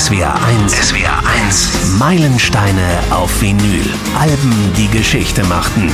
SWR 1. SWR 1. Meilensteine auf Vinyl. Alben, die Geschichte machten.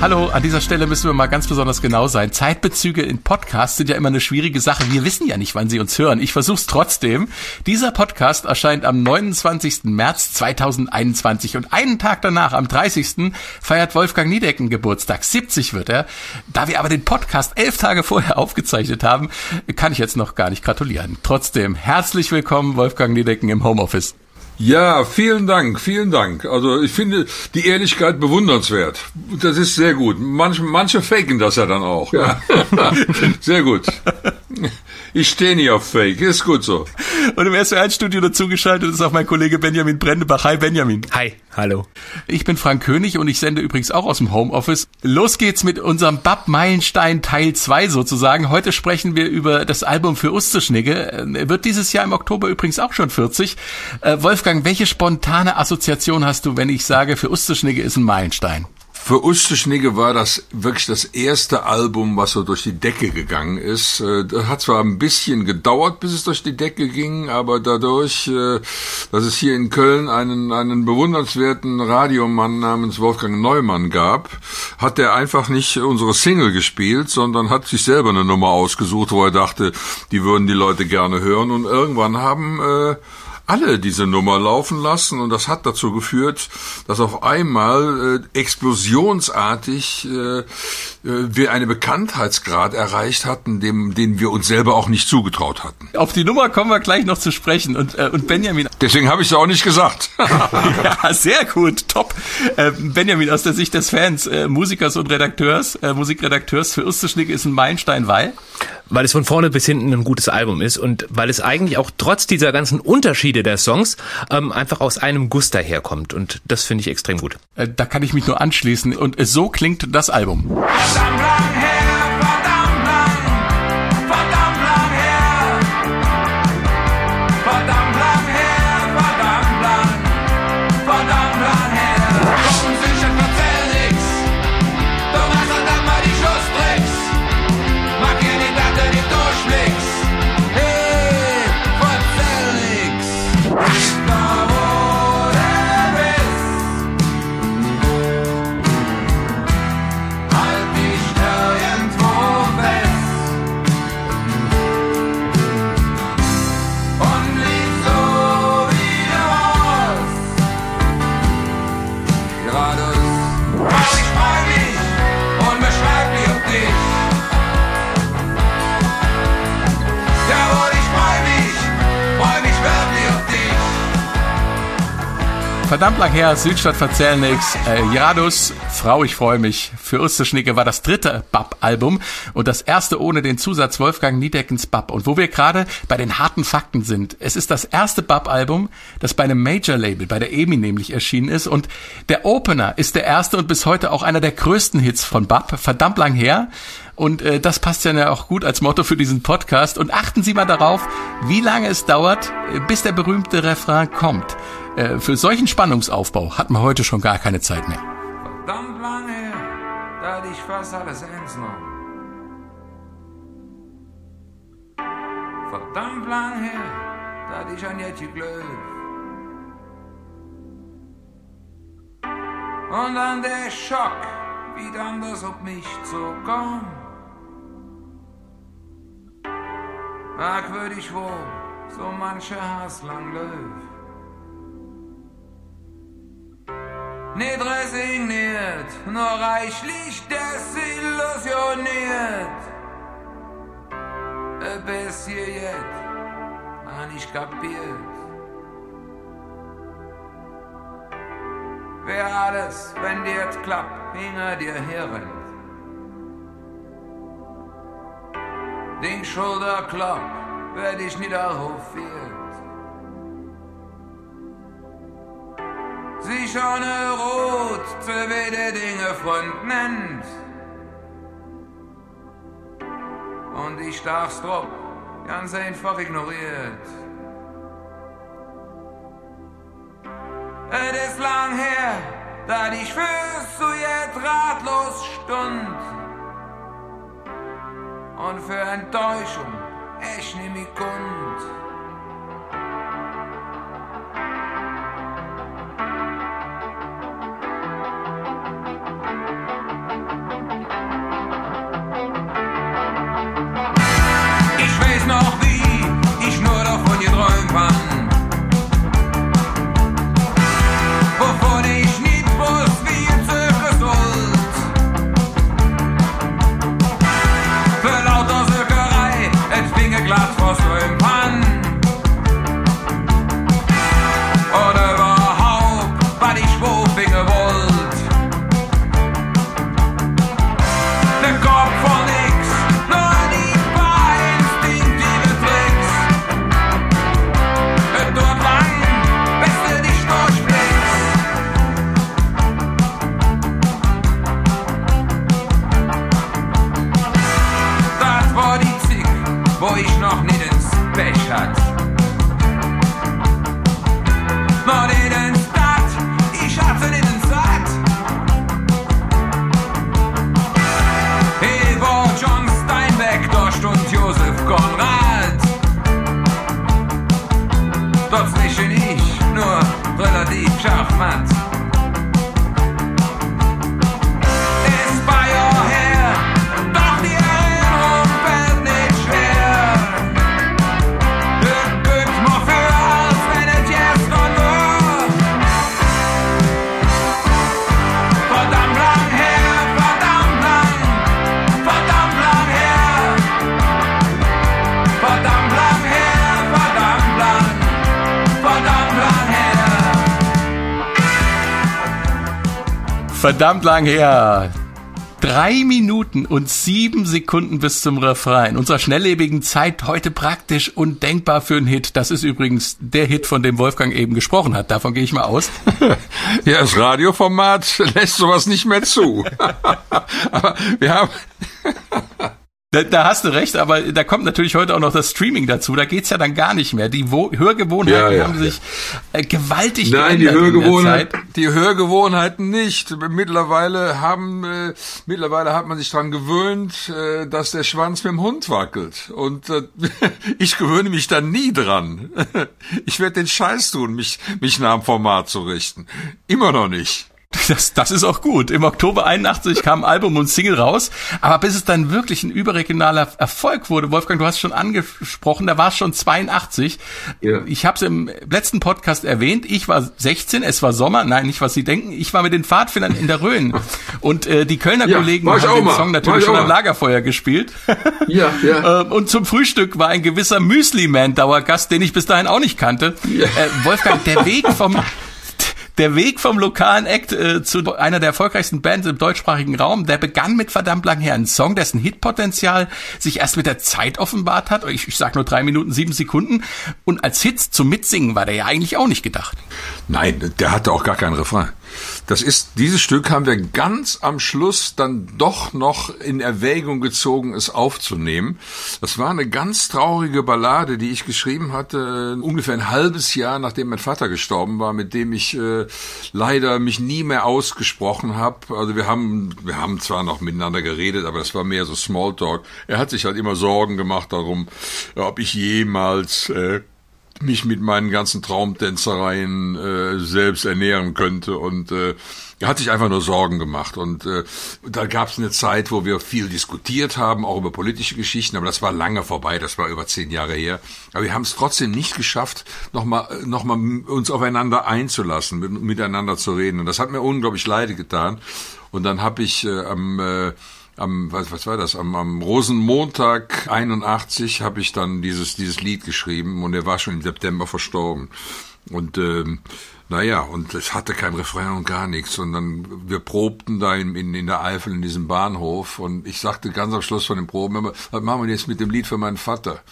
Hallo, an dieser Stelle müssen wir mal ganz besonders genau sein. Zeitbezüge in Podcasts sind ja immer eine schwierige Sache. Wir wissen ja nicht, wann Sie uns hören. Ich versuch's trotzdem. Dieser Podcast erscheint am 29. März 2021 und einen Tag danach, am 30. feiert Wolfgang Niedecken Geburtstag. 70 wird er. Da wir aber den Podcast elf Tage vorher aufgezeichnet haben, kann ich jetzt noch gar nicht gratulieren. Trotzdem, herzlich willkommen, Wolfgang Niedecken im Homeoffice. Ja, vielen Dank, vielen Dank. Also ich finde die Ehrlichkeit bewundernswert. Das ist sehr gut. Manche, manche faken das ja dann auch. Ja. sehr gut. Ich stehe nie auf Fake, ist gut so. Und im SWR-Studio dazugeschaltet ist auch mein Kollege Benjamin Brendebach. Hi Benjamin. Hi, hallo. Ich bin Frank König und ich sende übrigens auch aus dem Homeoffice. Los geht's mit unserem Bab Meilenstein Teil 2 sozusagen. Heute sprechen wir über das Album für Usterschnigge. Er wird dieses Jahr im Oktober übrigens auch schon 40. Äh, Wolfgang, welche spontane Assoziation hast du, wenn ich sage, für Usterschnigge ist ein Meilenstein? Für Usteschnigge war das wirklich das erste Album, was so durch die Decke gegangen ist. Äh, das hat zwar ein bisschen gedauert, bis es durch die Decke ging, aber dadurch, äh, dass es hier in Köln einen, einen bewundernswerten Radiomann namens Wolfgang Neumann gab, hat er einfach nicht unsere Single gespielt, sondern hat sich selber eine Nummer ausgesucht, wo er dachte, die würden die Leute gerne hören. Und irgendwann haben äh, alle diese Nummer laufen lassen und das hat dazu geführt, dass auf einmal äh, explosionsartig äh, äh, wir eine Bekanntheitsgrad erreicht hatten, dem, den wir uns selber auch nicht zugetraut hatten. Auf die Nummer kommen wir gleich noch zu sprechen und, äh, und Benjamin. Deswegen habe ich es auch nicht gesagt. ja, sehr gut, top. Äh, Benjamin, aus der Sicht des Fans, äh, Musikers und Redakteurs, äh, Musikredakteurs für Usterschnick ist ein Meilenstein, weil? Weil es von vorne bis hinten ein gutes Album ist und weil es eigentlich auch trotz dieser ganzen Unterschiede der Songs ähm, einfach aus einem Guss daherkommt und das finde ich extrem gut. Äh, da kann ich mich nur anschließen und so klingt das Album. Verdammt lang her, Südstadt verzählen nix. Äh, Jadus, Frau, ich freue mich. Für Usterschnicke war das dritte Bab-Album und das erste ohne den Zusatz Wolfgang Niedeckens Bab. Und wo wir gerade bei den harten Fakten sind, es ist das erste Bab-Album, das bei einem Major-Label, bei der EMI nämlich erschienen ist und der Opener ist der erste und bis heute auch einer der größten Hits von Bab, verdammt lang her. Und äh, das passt ja auch gut als Motto für diesen Podcast. Und achten Sie mal darauf, wie lange es dauert, äh, bis der berühmte Refrain kommt. Äh, für solchen Spannungsaufbau hat man heute schon gar keine Zeit mehr. Verdammt lange da hatte ich fast alles ernst genommen. Verdammt lang her, da hatte ich an Jetje Glöw. Und dann der Schock, wie dann das auf mich zukommt. Merkwürdig wohl, so mancher Hass lang läuft. Nicht resigniert, nur reichlich desillusioniert. Bis hier jetzt, an ich kapiert. Wer alles, wenn dir jetzt klappt, hinter dir herrennt. Den Schulterklapp werd ich niederhofiert. Sich ohne Rot zu wede Dinge Freund nennt. Und ich darf's drauf ganz einfach ignoriert. Es ist lang her, da ich fürs zu jetzt ratlos stund. Und für Enttäuschung echt nicht mehr kund. Verdammt lang her. Drei Minuten und sieben Sekunden bis zum Refrain. In unserer schnelllebigen Zeit heute praktisch undenkbar für einen Hit. Das ist übrigens der Hit, von dem Wolfgang eben gesprochen hat. Davon gehe ich mal aus. Ja, das Radioformat lässt sowas nicht mehr zu. Aber wir haben, Da, da hast du recht, aber da kommt natürlich heute auch noch das Streaming dazu. Da geht's ja dann gar nicht mehr. Die Wo Hörgewohnheiten Ja, ja, haben sich äh, gewaltig Nein, die geändert in der Hörgewohnheiten, die Hörgewohnheiten nicht. Mittlerweile haben, äh, mittlerweile hat man sich dran gewöhnt, äh, dass der Schwanz mit dem Hund wackelt. Und äh, ich gewöhne mich da nie dran. Ich werde den Scheiß tun, mich, mich nach dem Format zu richten. Immer noch nicht. Das, das ist auch gut. Im Oktober 81 kam Album und Single raus, aber bis es dann wirklich ein überregionaler Erfolg wurde, Wolfgang, du hast schon angesprochen, da war es schon 82. Ja. Ich habe es im letzten Podcast erwähnt, ich war 16, es war Sommer, nein, nicht was Sie denken, ich war mit den Pfadfindern in der Rhön und äh, die Kölner Ja, Kollegen haben den mal, Song natürlich ich schon am. Lagerfeuer gespielt. Ja, ja. Ähm, Und zum Frühstück war ein gewisser Müsli-Man-Dauergast, den ich bis dahin auch nicht kannte. Ja. Äh, Wolfgang, der Weg vom der Weg vom lokalen Act äh, zu einer der erfolgreichsten Bands im deutschsprachigen Raum, der begann mit verdammt lang her. Ein Song, dessen Hitpotenzial sich erst mit der Zeit offenbart hat. Ich, ich sag nur drei Minuten, sieben Sekunden. Und als Hit zum Mitsingen war der ja eigentlich auch nicht gedacht. Nein, der hatte auch gar keinen Refrain. Das ist, dieses Stück haben wir ganz am Schluss dann doch noch in Erwägung gezogen, es aufzunehmen. Das war eine ganz traurige Ballade, die ich geschrieben hatte, äh, ungefähr ein halbes Jahr nachdem mein Vater gestorben war, mit dem ich äh, leider mich nie mehr ausgesprochen habe. Also wir haben, wir haben zwar noch miteinander geredet, aber das war mehr so Smalltalk. Er hat sich halt immer Sorgen gemacht darum, ob ich jemals äh, mich mit meinen ganzen Traumtänzereien äh, selbst ernähren könnte. Und äh, er hat sich einfach nur Sorgen gemacht. Und äh, da gab es eine Zeit, wo wir viel diskutiert haben, auch über politische Geschichten, aber das war lange vorbei, das war über zehn Jahre her. Aber wir haben es trotzdem nicht geschafft, nochmal noch mal uns aufeinander einzulassen, mit, miteinander zu reden. Und das hat mir unglaublich leid getan. Und dann habe ich äh, am äh, am was, was war das am, am Rosenmontag 81 habe ich dann dieses dieses Lied geschrieben und er war schon im September verstorben und ähm, naja, und es hatte kein Refrain und gar nichts. Und dann, wir probten da in, in, in der Eifel in diesem Bahnhof und ich sagte ganz am Schluss von den Proben immer, was machen wir jetzt mit dem Lied für meinen Vater?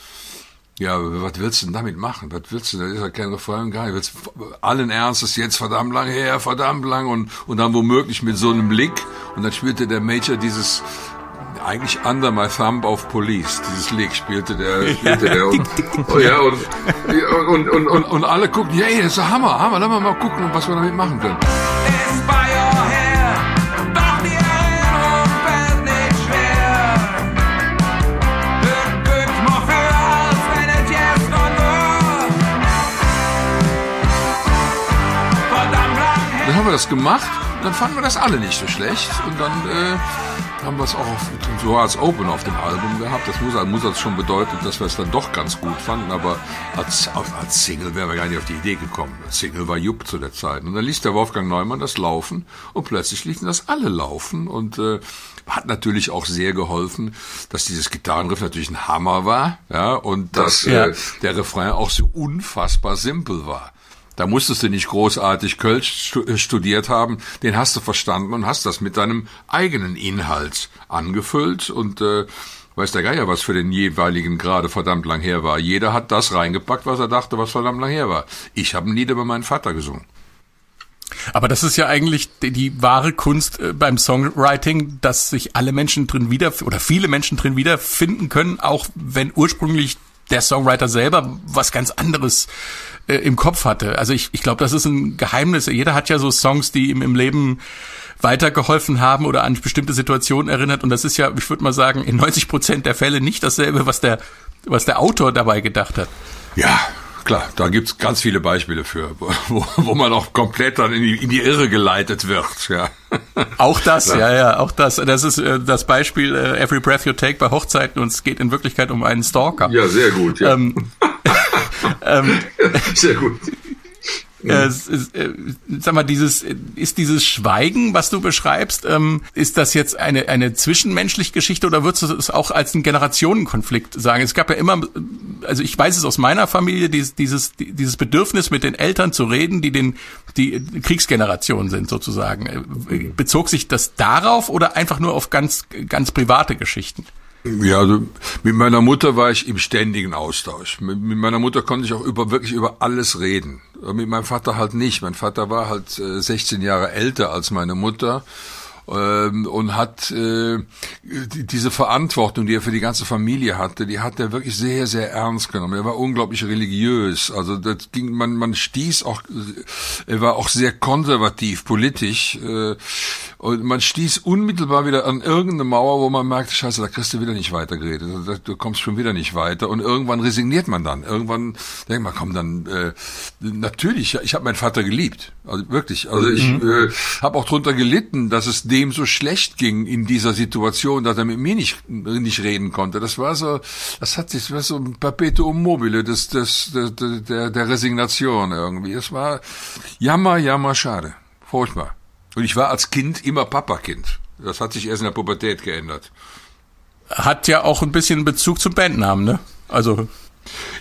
Ja, was willst du denn damit machen? Was willst du? Da ist ja kein Refrain und gar nicht. Willst, allen Ernstes jetzt verdammt lang her, verdammt lang und, und dann womöglich mit so einem Blick. Und dann spielte der Major dieses, eigentlich Under My Thumb auf Police. Dieses Lick spielte der, spielte der und, oh ja, und, und, und, und, und alle gucken, hey, das ist Hammer, Hammer, lass mal mal gucken, was wir damit machen können. Wir das gemacht, dann fanden wir das alle nicht so schlecht und dann äh, haben wir es auch auf, so als Open auf dem Album gehabt. Das muss, muss das schon bedeuten, dass wir es dann doch ganz gut fanden, aber als, als Single wären wir gar nicht auf die Idee gekommen. Single war Jupp zu der Zeit. Und dann ließ der Wolfgang Neumann das laufen und plötzlich ließen das alle laufen und äh, hat natürlich auch sehr geholfen, dass dieses Gitarrenriff natürlich ein Hammer war, ja, und dass Ja. äh, der Refrain auch so unfassbar simpel war. Da musstest du nicht großartig Kölsch äh, studiert haben, den hast du verstanden und hast das mit deinem eigenen Inhalt angefüllt und äh, weiß der Geier, was für den jeweiligen gerade verdammt lang her war. Jeder hat das reingepackt, was er dachte, was verdammt lang her war. Ich habe ein Lied über meinen Vater gesungen. Aber das ist ja eigentlich die, die wahre Kunst äh, beim Songwriting, dass sich alle Menschen drin wieder oder viele Menschen drin wiederfinden können, auch wenn ursprünglich der Songwriter selber was ganz anderes äh, im Kopf hatte. Also ich, ich glaube, das ist ein Geheimnis. Jeder hat ja so Songs, die ihm im Leben weitergeholfen haben oder an bestimmte Situationen erinnert. Und das ist ja, ich würde mal sagen, in 90 Prozent der Fälle nicht dasselbe, was der, was der Autor dabei gedacht hat. Ja, klar, da gibt's ganz viele Beispiele für, wo, wo man auch komplett dann in die, in die Irre geleitet wird. Ja. Auch das, ja, ja, auch das. Das ist äh, das Beispiel äh, Every Breath You Take bei Hochzeiten und es geht in Wirklichkeit um einen Stalker. Ja, sehr gut. Ja. Ähm, ähm, sehr gut. Äh, ist, äh, sag mal, dieses ist dieses Schweigen, was du beschreibst, ähm, ist das jetzt eine eine zwischenmenschliche Geschichte oder würdest du es auch als einen Generationenkonflikt sagen? Es gab ja immer, also ich weiß es aus meiner Familie, dieses dieses dieses Bedürfnis mit den Eltern zu reden, die den die Kriegsgeneration sind sozusagen. Äh, Bezog sich das darauf oder einfach nur auf ganz ganz private Geschichten? Ja, also mit meiner Mutter war ich im ständigen Austausch. Mit, mit meiner Mutter konnte ich auch über wirklich über alles reden. Mit meinem Vater halt nicht. Mein Vater war halt äh, 16 Jahre älter als meine Mutter ähm, und hat äh, die, diese Verantwortung, die er für die ganze Familie hatte, die hat er wirklich sehr, sehr ernst genommen. Er war unglaublich religiös. Also das ging, man, man stieß auch, er war auch sehr konservativ politisch äh, und man stieß unmittelbar wieder an irgendeine Mauer, wo man merkt, scheiße, da kriegst du wieder nicht weitergeredet. Also, du kommst schon wieder nicht weiter und irgendwann resigniert man dann. Irgendwann denkt man, komm, dann äh, natürlich, ich habe meinen Vater geliebt. Also wirklich. Also ich mhm. äh, habe auch drunter gelitten, dass es dem so schlecht ging in dieser Situation, dass er mit mir nicht nicht reden konnte. Das war so, das hat sich, das war so ein Perpetuum mobile des, des, des, der, der Resignation irgendwie. Es war jammer, jammer, schade. Furchtbar. Und ich war als Kind immer Papakind. Das hat sich erst in der Pubertät geändert. Hat ja auch ein bisschen Bezug zum Bandnamen, ne? Also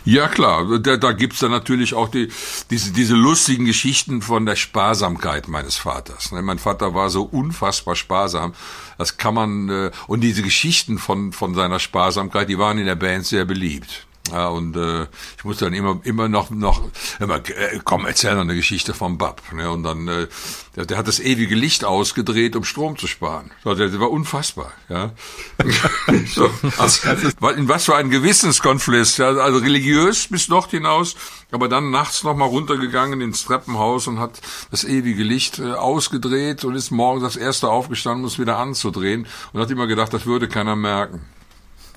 ja klar, da, da gibt's dann natürlich auch die, diese, diese lustigen Geschichten von der Sparsamkeit meines Vaters. Ne? Mein Vater war so unfassbar sparsam, das kann man, äh, und diese Geschichten von, von seiner Sparsamkeit, die waren in der Band sehr beliebt. Ja, und äh, ich musste dann immer immer noch noch immer äh, komm erzähl noch eine Geschichte vom Bab ne? und dann äh, der, der hat das ewige Licht ausgedreht um Strom zu sparen. So, der, der war unfassbar ja. So, also, in was für ein Gewissenskonflikt ja, also religiös bis dort hinaus aber dann nachts noch mal runtergegangen ins Treppenhaus und hat das ewige Licht äh, ausgedreht und ist morgens das erste aufgestanden um es wieder anzudrehen und hat immer gedacht das würde keiner merken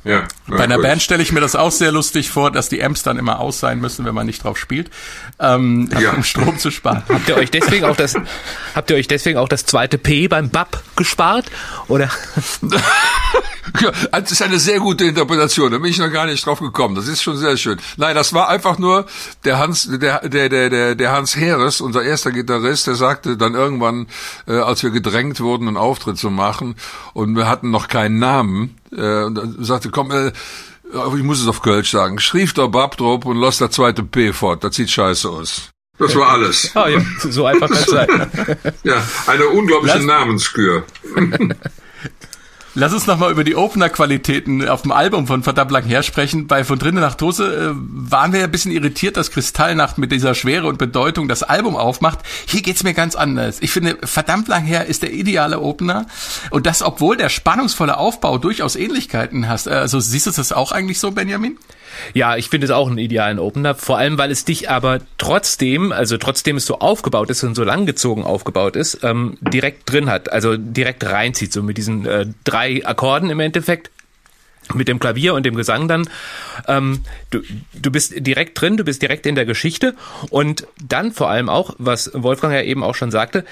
ja, Bei einer. Band stelle ich mir das auch sehr lustig vor, dass die Amps dann immer aus sein müssen, wenn man nicht drauf spielt, ähm, ja. um Strom zu sparen. Habt ihr euch deswegen auch das, habt ihr euch deswegen auch das zweite P beim BAP gespart? Oder? ja, das ist eine sehr gute Interpretation. Da bin ich noch gar nicht drauf gekommen. Das ist schon sehr schön. Nein, das war einfach nur der Hans, der, der, der, der, der Hans Heeres, unser erster Gitarrist, der sagte dann irgendwann, äh, als wir gedrängt wurden, einen Auftritt zu machen und wir hatten noch keinen Namen, äh, und dann sagte, komm, äh, ich muss es auf Kölsch sagen, schrieb der Bab drauf und lass der zweite P fort, das sieht scheiße aus. Das war alles. Oh, ja, so einfach kann es sein. ja, eine unglaubliche Lass Namenskür. Lass uns nochmal über die Opener-Qualitäten auf dem Album von verdammt lang her sprechen. Bei Von drinnen nach Dose äh, waren wir ja ein bisschen irritiert, dass Kristallnacht mit dieser Schwere und Bedeutung das Album aufmacht. Hier geht's mir ganz anders. Ich finde, verdammt lang her ist der ideale Opener. Und das, obwohl der spannungsvolle Aufbau durchaus Ähnlichkeiten hast. Also siehst du das auch eigentlich so, Benjamin? Ja, ich finde es auch einen idealen Opener, vor allem weil es dich aber trotzdem, also trotzdem es so aufgebaut ist und so langgezogen aufgebaut ist, ähm, direkt drin hat, also direkt reinzieht, so mit diesen äh, drei Akkorden im Endeffekt mit dem Klavier und dem Gesang dann. Ähm, du, du bist direkt drin, du bist direkt in der Geschichte und dann vor allem auch, was Wolfgang ja eben auch schon sagte,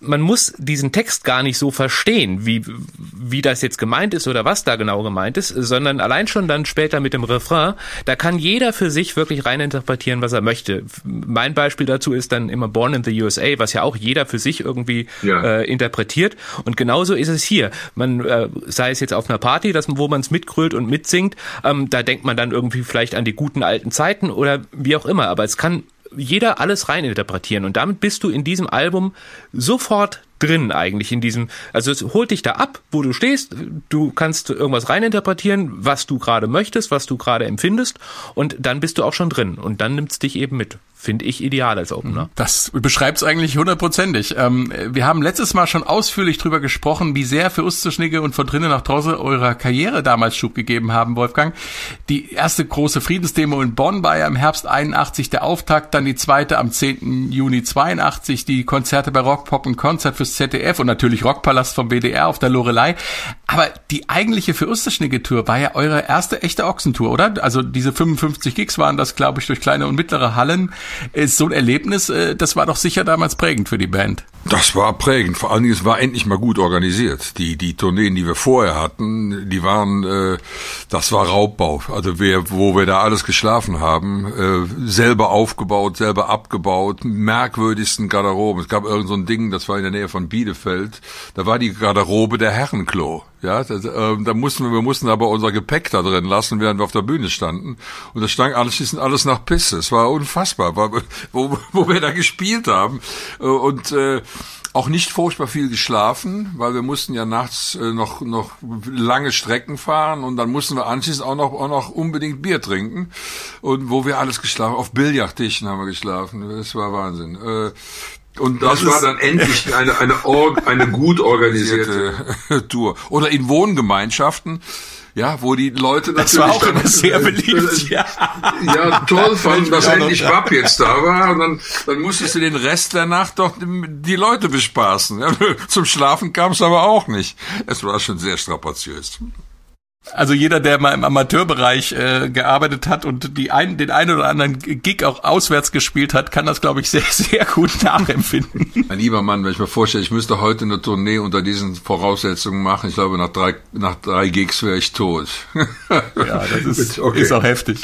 man muss diesen Text gar nicht so verstehen, wie, wie das jetzt gemeint ist oder was da genau gemeint ist, sondern allein schon dann später mit dem Refrain, da kann jeder für sich wirklich reininterpretieren, was er möchte. Mein Beispiel dazu ist dann immer Born in the USA, was ja auch jeder für sich irgendwie ja. äh, interpretiert. Und genauso ist es hier. Man, äh, sei es jetzt auf einer Party, dass, wo man es mitgrölt und mitsingt, ähm, da denkt man dann irgendwie vielleicht an die guten alten Zeiten oder wie auch immer. Aber es kann jeder alles reininterpretieren. Und damit bist du in diesem Album sofort drin eigentlich in diesem, also es holt dich da ab, wo du stehst, du kannst irgendwas reininterpretieren, was du gerade möchtest, was du gerade empfindest und dann bist du auch schon drin und dann nimmt es dich eben mit finde ich ideal als Opener. Das beschreibt es eigentlich hundertprozentig. Ähm, wir haben letztes Mal schon ausführlich drüber gesprochen, wie sehr für Usterschnicke und von drinnen nach draußen eurer Karriere damals Schub gegeben haben, Wolfgang. Die erste große Friedensdemo in Bonn war ja im Herbst 81 der Auftakt, dann die zweite am 10. Juni 82, die Konzerte bei Rock, Pop und Konzert fürs ZDF und natürlich Rockpalast vom WDR auf der Lorelei. Aber die eigentliche für Tour war ja eure erste echte Ochsentour, oder? Also diese 55 Gigs waren das, glaube ich, durch kleine und mittlere Hallen. Ist so ein Erlebnis, äh, das war doch sicher damals prägend für die Band. Das war prägend. Vor allen Dingen, es war endlich mal gut organisiert. Die, die Tourneen, die wir vorher hatten, die waren, äh, das war Raubbau. Also wir, wo wir da alles geschlafen haben, äh, selber aufgebaut, selber abgebaut, merkwürdigsten Garderoben. Es gab irgend so ein Ding, das war in der Nähe von Bielefeld. Da war die Garderobe der Herrenklo. Ja, das, äh, da mussten wir, wir mussten aber unser Gepäck da drin lassen, während wir auf der Bühne standen. Und das stank anschließend alles nach Pisse. Es war unfassbar, wo, wo wir da gespielt haben. Äh, und äh, auch nicht furchtbar viel geschlafen, weil wir mussten ja nachts äh, noch noch lange Strecken fahren und dann mussten wir anschließend auch noch auch noch unbedingt Bier trinken und wo wir alles geschlafen auf Billardtischen haben wir geschlafen das war Wahnsinn äh, und das, das war dann endlich eine, eine, Org, eine gut organisierte Tour. Oder in Wohngemeinschaften, ja, wo die Leute natürlich. Das war auch immer sehr beliebt, ja. Ja, toll fanden, dass endlich Bab jetzt da war. Und dann, dann musstest du den Rest der Nacht doch die Leute bespaßen. Zum Schlafen kam es aber auch nicht. Es war schon sehr strapaziös. Also jeder, der mal im Amateurbereich äh, gearbeitet hat und die ein, den einen oder anderen Gig auch auswärts gespielt hat, kann das, glaube ich, sehr, sehr gut nachempfinden. Mein lieber Mann, wenn ich mir vorstelle, ich müsste heute eine Tournee unter diesen Voraussetzungen machen, ich glaube, nach drei, nach drei Gigs wäre ich tot. ja, das ist, okay. ist auch heftig.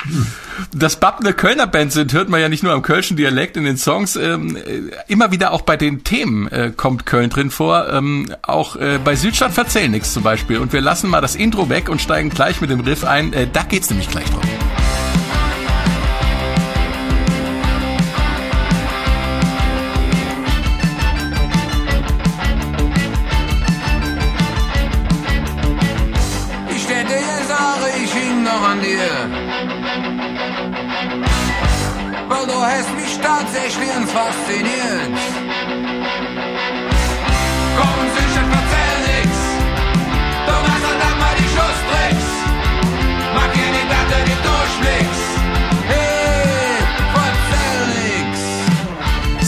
Dass Bab eine Kölner Band sind, hört man ja nicht nur am kölschen Dialekt in den Songs, ähm, immer wieder auch bei den Themen äh, kommt Köln drin vor, ähm, auch äh, bei Südstadt verzählen nichts zum Beispiel. Und wir lassen mal das Intro weg und steigen gleich mit dem Riff ein. Äh, da geht's nämlich gleich drum. Ich hätte jetzt Jahre, ich hing noch an dir. Weil du hast mich tatsächlich fasziniert.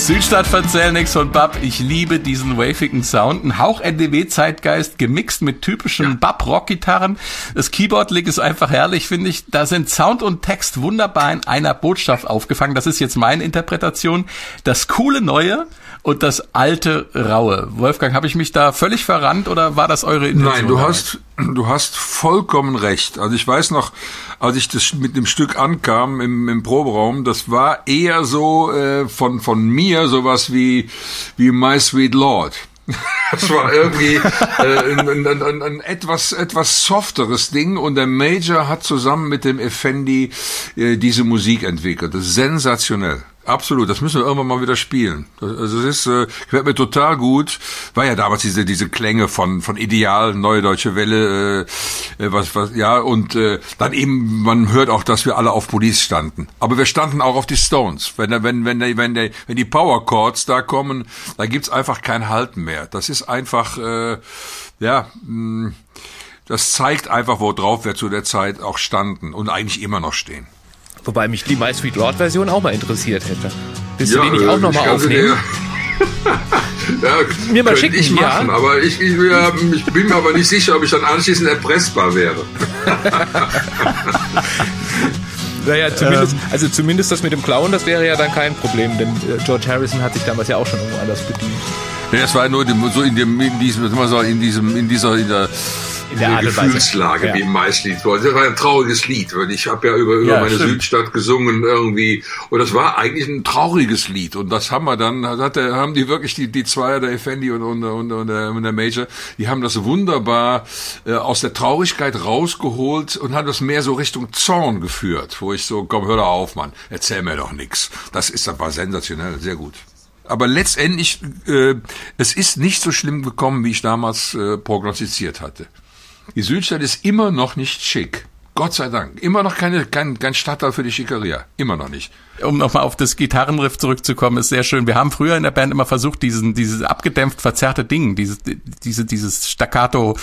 Südstadt verzähl nix von Bab. Ich liebe diesen wavigen Sound. Ein Hauch NDW-Zeitgeist gemixt mit typischen Bab-Rock-Gitarren. Das Keyboard-Lick ist einfach herrlich, finde ich. Da sind Sound und Text wunderbar in einer Botschaft aufgefangen. Das ist jetzt meine Interpretation. Das coole Neue und das alte Raue. Wolfgang, habe ich mich da völlig verrannt oder war das eure Intention? Nein, du hast, du hast vollkommen recht. Also ich weiß noch, als ich das mit dem Stück ankam im, im Proberaum, das war eher so äh, von, von mir sowas wie, wie My Sweet Lord. Das war irgendwie äh, ein, ein, ein, ein etwas etwas softeres Ding und der Major hat zusammen mit dem Effendi äh, diese Musik entwickelt. Das ist sensationell. Absolut, das müssen wir irgendwann mal wieder spielen. Also es ist, äh, gefällt mir total gut. War ja damals diese diese Klänge von von Ideal, Neue Deutsche Welle, äh, äh, was was ja und äh, dann eben man hört auch, dass wir alle auf Police standen. Aber wir standen auch auf die Stones. Wenn wenn wenn der- wenn der, wenn die Power Chords da kommen, da gibt's einfach kein Halten mehr. Das ist einfach äh, ja. Mh, das zeigt einfach, worauf wir zu der Zeit auch standen und eigentlich immer noch stehen. Wobei mich die My Sweet Lord Version auch mal interessiert hätte. Willst du die nicht auch nochmal aufnehmen? ja, Mir mal schicken, ich ja. machen, aber ich, ich, ja, ich bin mir aber nicht sicher, ob ich dann anschließend erpressbar wäre. Naja, zumindest, Ähm. also zumindest das mit dem Klauen, das wäre ja dann kein Problem, denn äh, George Harrison hat sich damals ja auch schon irgendwo anders bedient. Ja, es war nur so in dem, in diesem, in diesem, in dieser, in der, In der Art und Weise. Gefühlslage, Ja. wie im Maislied. Das war ein trauriges Lied, weil ich habe ja über, über Ja, meine stimmt. Südstadt gesungen irgendwie. Und das war eigentlich ein trauriges Lied und das haben wir dann, hat der, haben die wirklich die, die Zweier, der Effendi und, und, und, und, der, und der Major, die haben das wunderbar äh, aus der Traurigkeit rausgeholt und haben das mehr so Richtung Zorn geführt, wo ich so, komm, hör doch auf, Mann, erzähl mir doch nix. Das ist, das war sensationell, sehr gut. Aber letztendlich, äh, es ist nicht so schlimm gekommen, wie ich damals äh, prognostiziert hatte. Die Südstadt ist immer noch nicht schick. Gott sei Dank. Immer noch keine, kein, kein Stadtteil für die Schickeria. Immer noch nicht. Um nochmal auf das Gitarrenriff zurückzukommen, ist sehr schön. Wir haben früher in der Band immer versucht, diesen, dieses abgedämpft verzerrte Ding, dieses, diese, dieses Staccato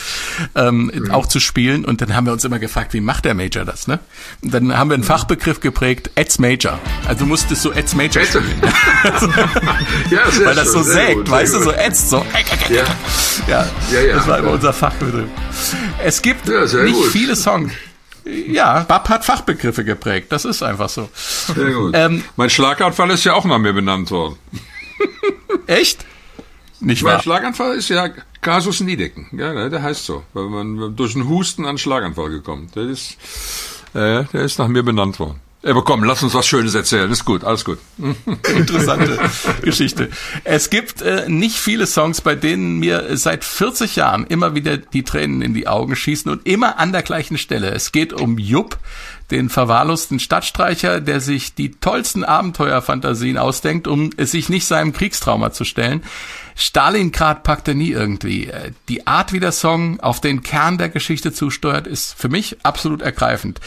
ähm, auch zu spielen. Und dann haben wir uns immer gefragt, wie macht der Major das? Ne? Und dann haben wir einen Fachbegriff geprägt, Eds Major. Also du musstest so Eds Major spielen. Ja, sehr Weil das so sehr sägt, gut, weißt du, gut. so ätzt, so. Ja. Ja, Ja, ja. das war immer unser Fachbegriff. Es gibt nicht gut. viele Songs. Ja, Bab hat Fachbegriffe geprägt. Das ist einfach so. Sehr gut. Ähm, mein Schlaganfall ist ja auch nach mir benannt worden. echt? Nicht Mein wahr? Schlaganfall ist ja Kasus Niedecken. Ja, ne, der heißt so. Weil man durch einen Husten an Schlaganfall gekommen. Der ist, äh, der ist nach mir benannt worden. Aber komm, lass uns was Schönes erzählen. Ist gut, alles gut. Interessante Geschichte. Es gibt äh, nicht viele Songs, bei denen mir seit 40 Jahren immer wieder die Tränen in die Augen schießen und immer an der gleichen Stelle. Es geht um Jupp, den verwahrlosten Stadtstreicher, der sich die tollsten Abenteuerfantasien ausdenkt, um es sich nicht seinem Kriegstrauma zu stellen. Stalingrad packt er nie irgendwie. Die Art, wie der Song auf den Kern der Geschichte zusteuert, ist für mich absolut ergreifend.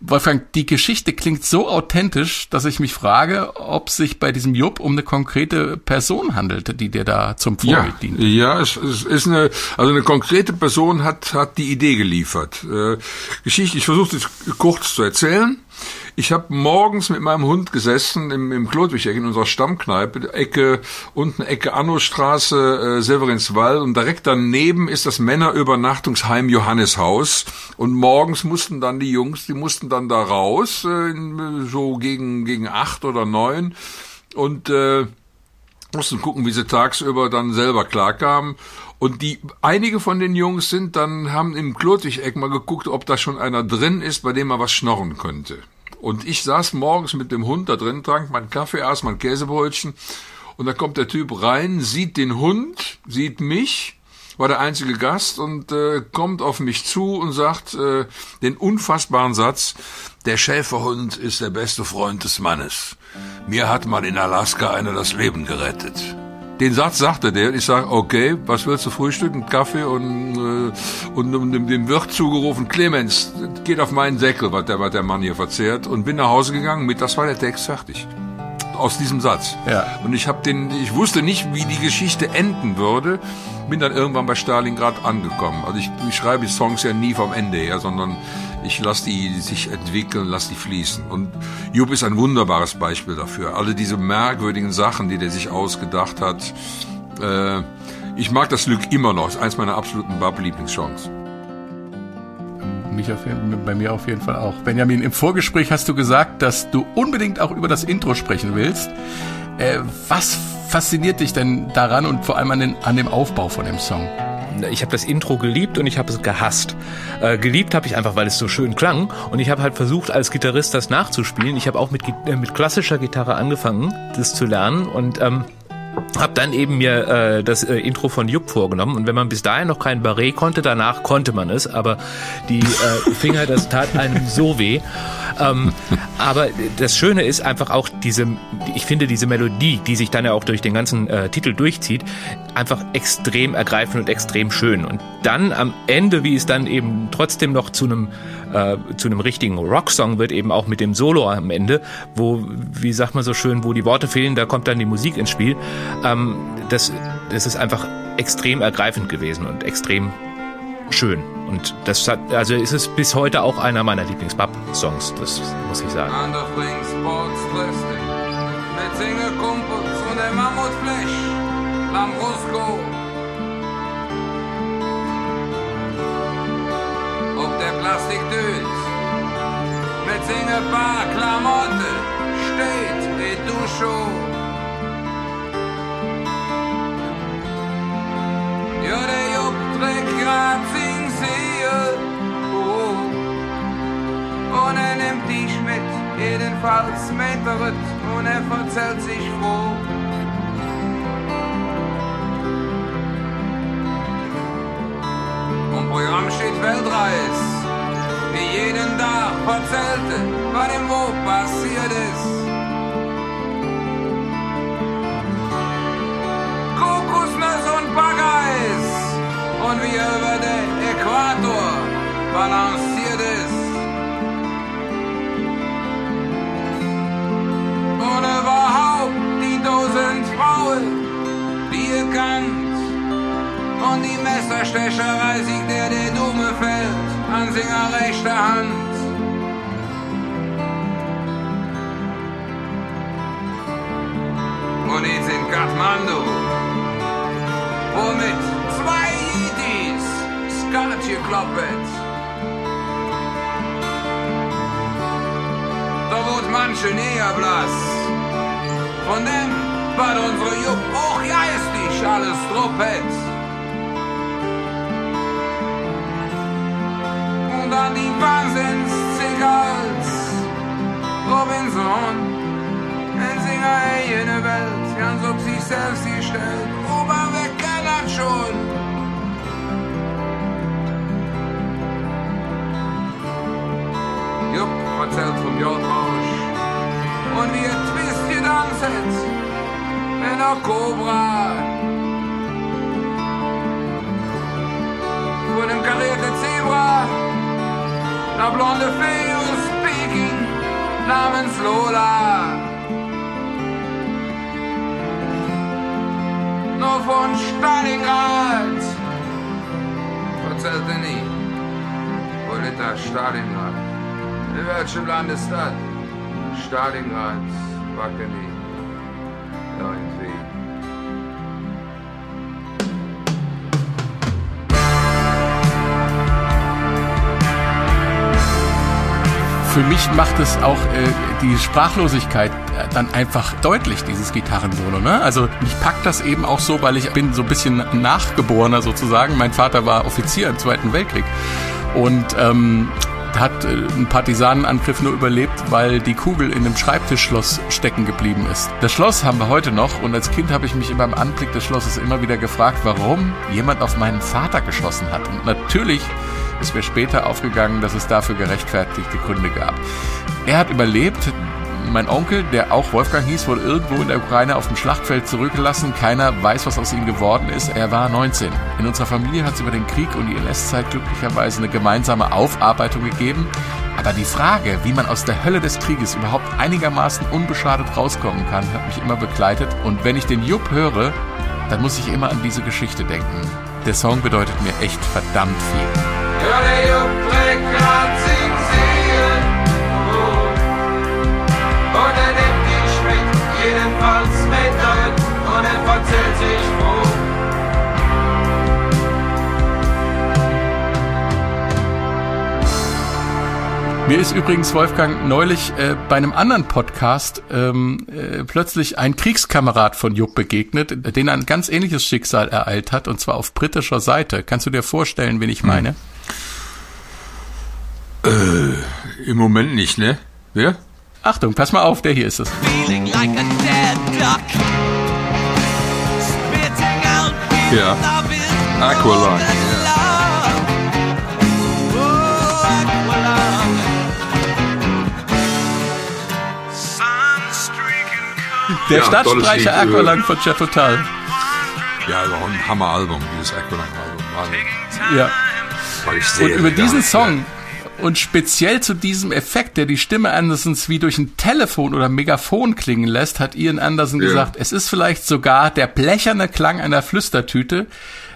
Wolfgang, die Geschichte klingt so authentisch, dass ich mich frage, ob sich bei diesem Jupp um eine konkrete Person handelte, die dir da zum Ja, Vorbild dient. ja, es, es ist eine, also eine konkrete Person hat hat die Idee geliefert. Äh, Geschichte, ich versuche es kurz zu erzählen. Ich habe morgens mit meinem Hund gesessen im, im Klodwig in unserer Stammkneipe, Ecke unten Ecke Annostraße, äh, Severinswald und direkt daneben ist das Männerübernachtungsheim Johanneshaus und morgens mussten dann die Jungs, die mussten dann da raus, äh, so gegen gegen acht oder neun und äh, mussten gucken, wie sie tagsüber dann selber klarkamen. Und die, einige von den Jungs sind dann, haben im Klotwig-Eck mal geguckt, ob da schon einer drin ist, bei dem man was schnorren könnte. Und ich saß morgens mit dem Hund da drin, trank meinen Kaffee, aß mein Käsebrötchen. Und da kommt der Typ rein, sieht den Hund, sieht mich, war der einzige Gast und äh, kommt auf mich zu und sagt äh, den unfassbaren Satz, der Schäferhund ist der beste Freund des Mannes. Mir hat mal in Alaska einer das Leben gerettet. Den Satz sagte der, ich sage, okay, was willst du frühstücken? Kaffee und, äh, und, dem, dem Wirt zugerufen, Clemens, geht auf meinen Deckel, was der, was der Mann hier verzehrt. Und bin nach Hause gegangen, mit, das war der Text fertig. Aus diesem Satz. Ja. Und ich habe den, ich wusste nicht, wie die Geschichte enden würde. Bin dann irgendwann bei Stalingrad angekommen. Also ich, ich schreibe die Songs ja nie vom Ende her, sondern ich lasse die sich entwickeln, lasse die fließen. Und Jupp ist ein wunderbares Beispiel dafür. Alle diese merkwürdigen Sachen, die der sich ausgedacht hat. Äh, ich mag das Glück immer noch. Ist eins meiner absoluten Bab-Lieblingssongs. Mich auf bei mir auf jeden Fall auch. Benjamin, im Vorgespräch hast du gesagt, dass du unbedingt auch über das Intro sprechen willst. Äh, was fasziniert dich denn daran und vor allem an, den, an dem Aufbau von dem Song? Ich habe das Intro geliebt und ich habe es gehasst. Äh, geliebt habe ich einfach, weil es so schön klang und ich habe halt versucht, als Gitarrist das nachzuspielen. Ich habe auch mit, äh, mit klassischer Gitarre angefangen, das zu lernen und ähm, habe dann eben mir äh, das äh, Intro von Jupp vorgenommen und wenn man bis dahin noch kein Barré konnte, danach konnte man es, aber die äh, Finger, das tat einem so weh. Ähm, aber das Schöne ist einfach auch diese, ich finde diese Melodie, die sich dann ja auch durch den ganzen äh, Titel durchzieht, einfach extrem ergreifend und extrem schön. Und dann am Ende, wie es dann eben trotzdem noch zu einem äh, zu einem richtigen Rocksong wird, eben auch mit dem Solo am Ende, wo, wie sagt man so schön, wo die Worte fehlen, da kommt dann die Musik ins Spiel. Ähm, das, das ist einfach extrem ergreifend gewesen und extrem schön. Und das hat, also ist es bis heute auch einer meiner Lieblings-Bab-Songs, das muss ich sagen. Der Mammutflash Lambrusco. Der Plastikdös mit Singerbar Klamotte steht wie du schon. Ja, der Jupp trägt grad sin Seele. Oh. Und er nimmt dich mit, jedenfalls meint er und er verzählt sich froh. Und Programm steht Weltreis, jeden Tag erzählte, was im wo passiert ist. Kokosnuss und Baggeis und wie er über den Äquator balanciert ist. Und überhaupt die tausend Frauen, die ihr kennt Und die Messerstecherei siegt der, der dumme fällt an Singer rechter Hand. Und jetzt in Kathmandu, wo mit zwei Yetis Skat gekloppt. Da wird manche näher blass. Von dem war unsere Jupp auch geistig alles truppet. Und dann die Wahnsinns-Ziggers. Robinson, ein Singer in der Welt, ganz ob sich selbst gestellt. Ober wer kann das schon? Jupp erzählt vom Jordrausch und wie er Twist gedanzt hat mit der Cobra. Von dem karierten Zebra, der blonde Fee aus Peking namens Lola. Nur von Stalingrad erzählte nie, das Stalingrad? In welchem Land ist das? Stalingrad, Bakani, irgendwie. Für mich macht es auch äh, die Sprachlosigkeit äh, dann einfach deutlich, dieses Gitarrensolo. Ne? Also mich packt das eben auch so, weil ich bin so ein bisschen Nachgeborener sozusagen. Mein Vater war Offizier im Zweiten Weltkrieg und ähm, hat äh, einen Partisanenangriff nur überlebt, weil die Kugel in dem Schreibtischschloss stecken geblieben ist. Das Schloss haben wir heute noch und als Kind habe ich mich beim Anblick des Schlosses immer wieder gefragt, warum jemand auf meinen Vater geschossen hat. Und natürlich ist mir später aufgegangen, dass es dafür gerechtfertigte Gründe gab. Er hat überlebt. Mein Onkel, der auch Wolfgang hieß, wurde irgendwo in der Ukraine auf dem Schlachtfeld zurückgelassen. Keiner weiß, was aus ihm geworden ist. Er war 19. In unserer Familie hat es über den Krieg und die NS-Zeit glücklicherweise eine gemeinsame Aufarbeitung gegeben. Aber die Frage, wie man aus der Hölle des Krieges überhaupt einigermaßen unbeschadet rauskommen kann, hat mich immer begleitet. Und wenn ich den Jupp höre, dann muss ich immer an diese Geschichte denken. Der Song bedeutet mir echt verdammt viel. Froh. Mir ist übrigens, Wolfgang, neulich äh, bei einem anderen Podcast ähm, äh, plötzlich ein Kriegskamerad von Jupp begegnet, den ein ganz ähnliches Schicksal ereilt hat, und zwar auf britischer Seite. Kannst du dir vorstellen, wen ich meine? Im Moment nicht, ne? Wer? Achtung, pass mal auf, der hier ist es. feeling like a dead duck. Ja. Aqualung. Der Ja, Stadtstreicher äh, Aqualung von Jeff Total. Ja, war ein Hammeralbum, dieses Aqualung-Album. Wahnsinn. Ja. Und über diesen. Song und speziell zu diesem Effekt, der die Stimme Andersons wie durch ein Telefon oder Megafon klingen lässt, hat Ian Anderson Ja. gesagt, es ist vielleicht sogar der blecherne Klang einer Flüstertüte.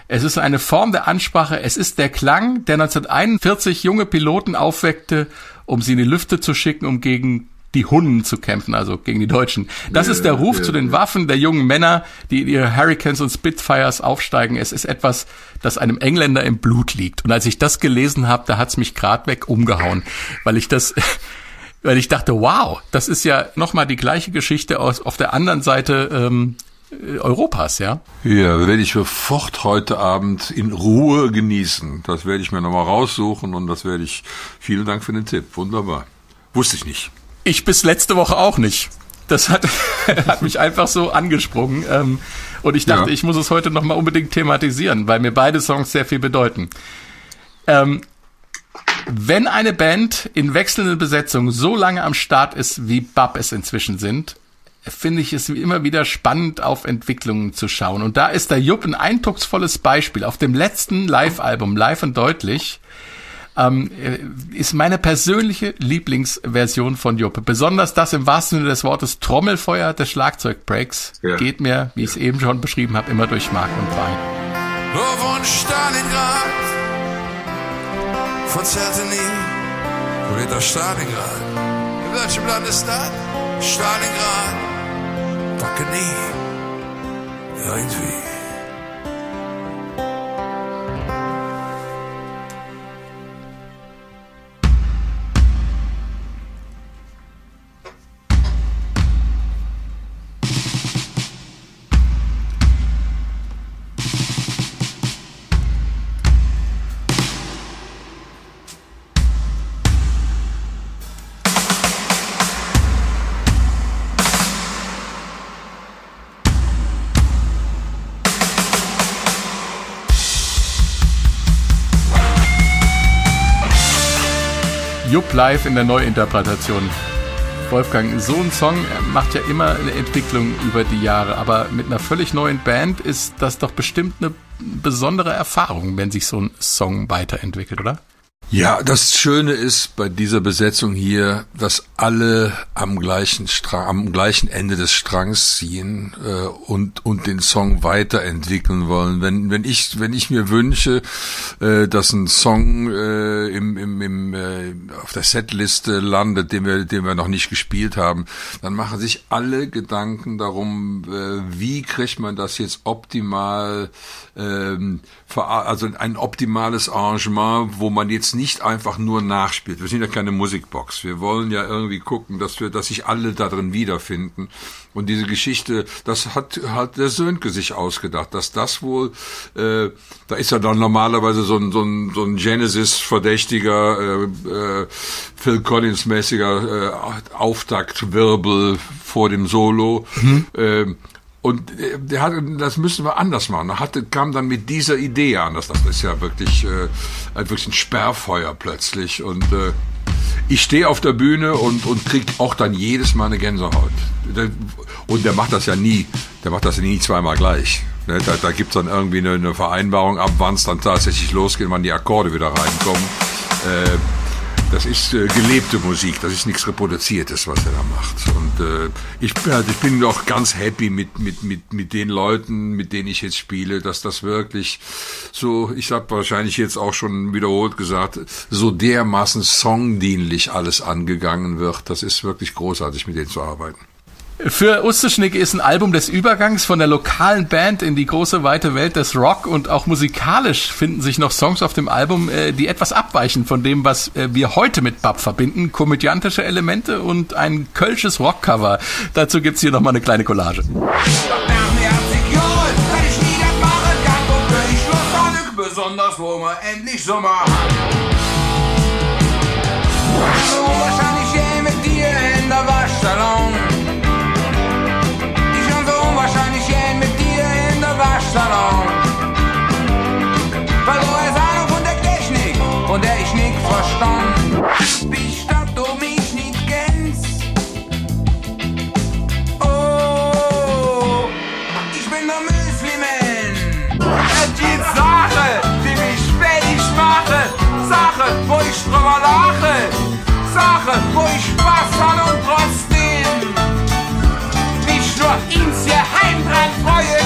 Es ist eine Form der Ansprache. Es ist der Klang, der 1941 junge Piloten aufweckte, um sie in die Lüfte zu schicken, um gegen die Hunnen zu kämpfen, also gegen die Deutschen. Das ist der Ruf ja, zu den ja. Waffen der jungen Männer, die in ihre Hurricanes und Spitfires aufsteigen. Es ist etwas, das einem Engländer im Blut liegt. Und als ich das gelesen habe, da hat's mich grad weg umgehauen, weil ich das, weil ich dachte, wow, das ist ja nochmal die gleiche Geschichte aus auf der anderen Seite ähm, äh, Europas, ja. Ja, werde ich sofort heute Abend in Ruhe genießen. Das werde ich mir nochmal raussuchen und das werde ich. Vielen Dank für den Tipp. Wunderbar. Wusste ich nicht. Ich bis letzte Woche auch nicht. Das hat, hat mich einfach so angesprungen. Ähm, und ich dachte, Ja. ich muss es heute nochmal unbedingt thematisieren, weil mir beide Songs sehr viel bedeuten. Ähm, wenn eine Band in wechselnden Besetzungen so lange am Start ist, wie Bab es inzwischen sind, finde ich es immer wieder spannend, auf Entwicklungen zu schauen. Und da ist der Jupp ein eindrucksvolles Beispiel. Auf dem letzten Live-Album, Live und Deutlich, ähm, äh, ist meine persönliche Lieblingsversion von Jupp. Besonders das im wahrsten Sinne des Wortes Trommelfeuer des Schlagzeugbreaks Ja. geht mir, wie ich es eben schon beschrieben habe, immer durch Mark und Bein. Nur von Stalingrad, von Zelteny, wo liegt das Stalingrad? In welchem Land ist das? Stalingrad, packe nie, irgendwie. Live in der Neuinterpretation. Wolfgang, so ein Song macht ja immer eine Entwicklung über die Jahre, aber mit einer völlig neuen Band ist das doch bestimmt eine besondere Erfahrung, wenn sich so ein Song weiterentwickelt, oder? Ja, das Schöne ist bei dieser Besetzung hier, dass alle am gleichen Strang, am gleichen Ende des Strangs ziehen äh, und und den Song weiterentwickeln wollen. Wenn wenn ich wenn ich mir wünsche, äh, dass ein Song äh, im im, im äh, auf der Setliste landet, den wir den wir noch nicht gespielt haben, dann machen sich alle Gedanken darum, äh, wie kriegt man das jetzt optimal ver- also ein optimales Arrangement, wo man jetzt nicht einfach nur nachspielt. Wir sind ja keine Musikbox. Wir wollen ja irgendwie gucken, dass wir, dass sich alle darin wiederfinden. Und diese Geschichte, das hat hat der Sönke sich ausgedacht, dass das wohl, äh, da ist ja dann normalerweise so ein so ein, so ein Genesis-verdächtiger äh, äh, Phil Collins-mäßiger äh, Auftaktwirbel vor dem Solo. Ähm, und äh, der hat, das müssen wir anders machen. Er hatte, kam dann mit dieser Idee an. Das, das ist ja wirklich, äh, wirklich ein Sperrfeuer plötzlich. Und äh, ich stehe auf der Bühne und, und krieg auch dann jedes Mal eine Gänsehaut. Und der macht das ja nie, der macht das ja nie zweimal gleich. Ne, Da, da gibt's dann irgendwie eine, eine Vereinbarung, ab wann es dann tatsächlich losgeht, wann die Akkorde wieder reinkommen. Äh, das ist äh, gelebte Musik, das ist nichts Reproduziertes, was er da macht. Und äh, ich, bin, halt- ich bin doch ganz happy mit, mit, mit, mit den Leuten, mit denen ich jetzt spiele, dass das wirklich so, ich habe wahrscheinlich jetzt auch schon wiederholt gesagt, so dermaßen songdienlich alles angegangen wird. Das ist wirklich großartig, mit denen zu arbeiten. Für Usteschnick ist ein Album des Übergangs von der lokalen Band in die große weite Welt des Rock und auch musikalisch finden sich noch Songs auf dem Album, äh, die etwas abweichen von dem, was äh, wir heute mit Bab verbinden. Komödiantische Elemente und ein kölsches Rockcover. Dazu gibt's hier nochmal eine kleine Collage. Besonders wo man endlich Sommer je mit dir in der Waschsalon. Weil du hast Ahnung von der Technik, von der ich nichts verstand. Bis dass du mich nicht kennst. Oh, ich bin der Müsli-Man. Es gibt Sachen, die mich fähig machen. Sachen, wo ich drüber lache. Sachen, wo ich Spaß habe und trotzdem nicht nur ins Geheim freue,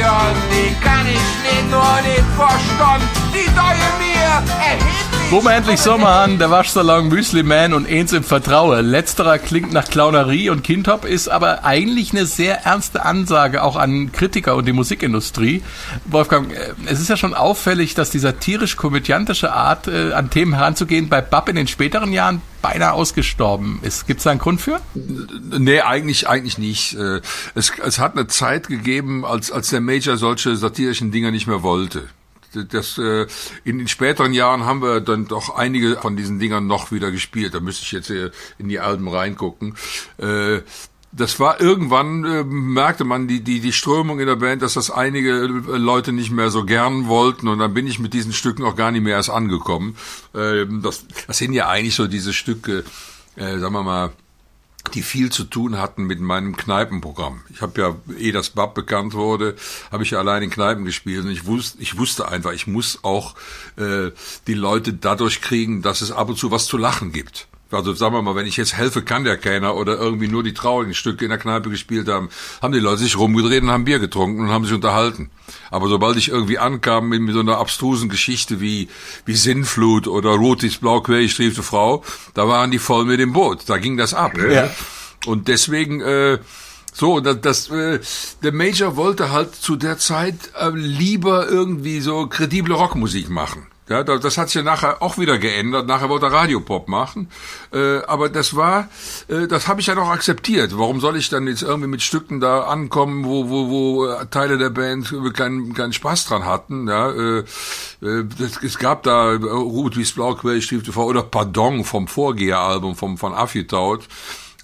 ja, die kann ich nicht nur nicht verstanden. Die deue mir Wo man endlich Sommer an, der Waschsalon Müsli Man und eins im Vertraue. Letzterer klingt nach Clownerie und Kindhop, ist aber eigentlich eine sehr ernste Ansage auch an Kritiker und die Musikindustrie. Wolfgang, äh, es ist ja schon auffällig, dass dieser tierisch-komödiantische Art, äh, an Themen heranzugehen, bei Bab in den späteren Jahren beinahe ausgestorben ist. Gibt es da einen Grund für? Nee, eigentlich, eigentlich nicht. Äh, Es, es hat eine Zeit gegeben, als, als der Major solche satirischen Dinger nicht mehr wollte. Das, äh, in den späteren Jahren haben wir dann doch einige von diesen Dingern noch wieder gespielt. Da müsste ich jetzt äh, in die Alben reingucken. Äh, das war irgendwann merkte man die die die Strömung in der Band, dass das einige Leute nicht mehr so gern wollten und dann bin ich mit diesen Stücken auch gar nicht mehr erst angekommen. Ähm, das, das sind ja eigentlich so diese Stücke, sagen wir mal die viel zu tun hatten mit meinem Kneipenprogramm. Ich habe ja, ehe das Bab bekannt wurde, habe ich ja allein in Kneipen gespielt und ich wusste, ich wusste einfach, ich muss auch äh, die Leute dadurch kriegen, dass es ab und zu was zu lachen gibt. Also sagen wir mal, wenn ich jetzt helfe, kann der keiner oder irgendwie nur die traurigen Stücke in der Kneipe gespielt haben, haben die Leute sich rumgedreht und haben Bier getrunken und haben sich unterhalten. Aber sobald ich irgendwie ankam mit, mit so einer abstrusen Geschichte wie, wie Sinnflut oder Rot ist blau, quer gestriefte Frau, da waren die voll mit dem Boot. Da ging das ab. Ja. Und deswegen, äh, so, das, das äh, der Major wollte halt zu der Zeit äh, lieber irgendwie so kredible Rockmusik machen. Ja, da- das hat sich nachher auch wieder geändert. Nachher wollte er Radiopop machen. Äh, aber das war, äh, das habe ich ja noch akzeptiert. Warum soll ich dann jetzt irgendwie mit Stücken da ankommen, wo, wo, wo äh, Teile der Band keinen, keinen Spaß dran hatten? Ja, äh, äh, das, es gab da äh, Ruth wie's Blau, Quell, Stief TV oder Pardon vom Vorgeheralbum vom, von Affitaut.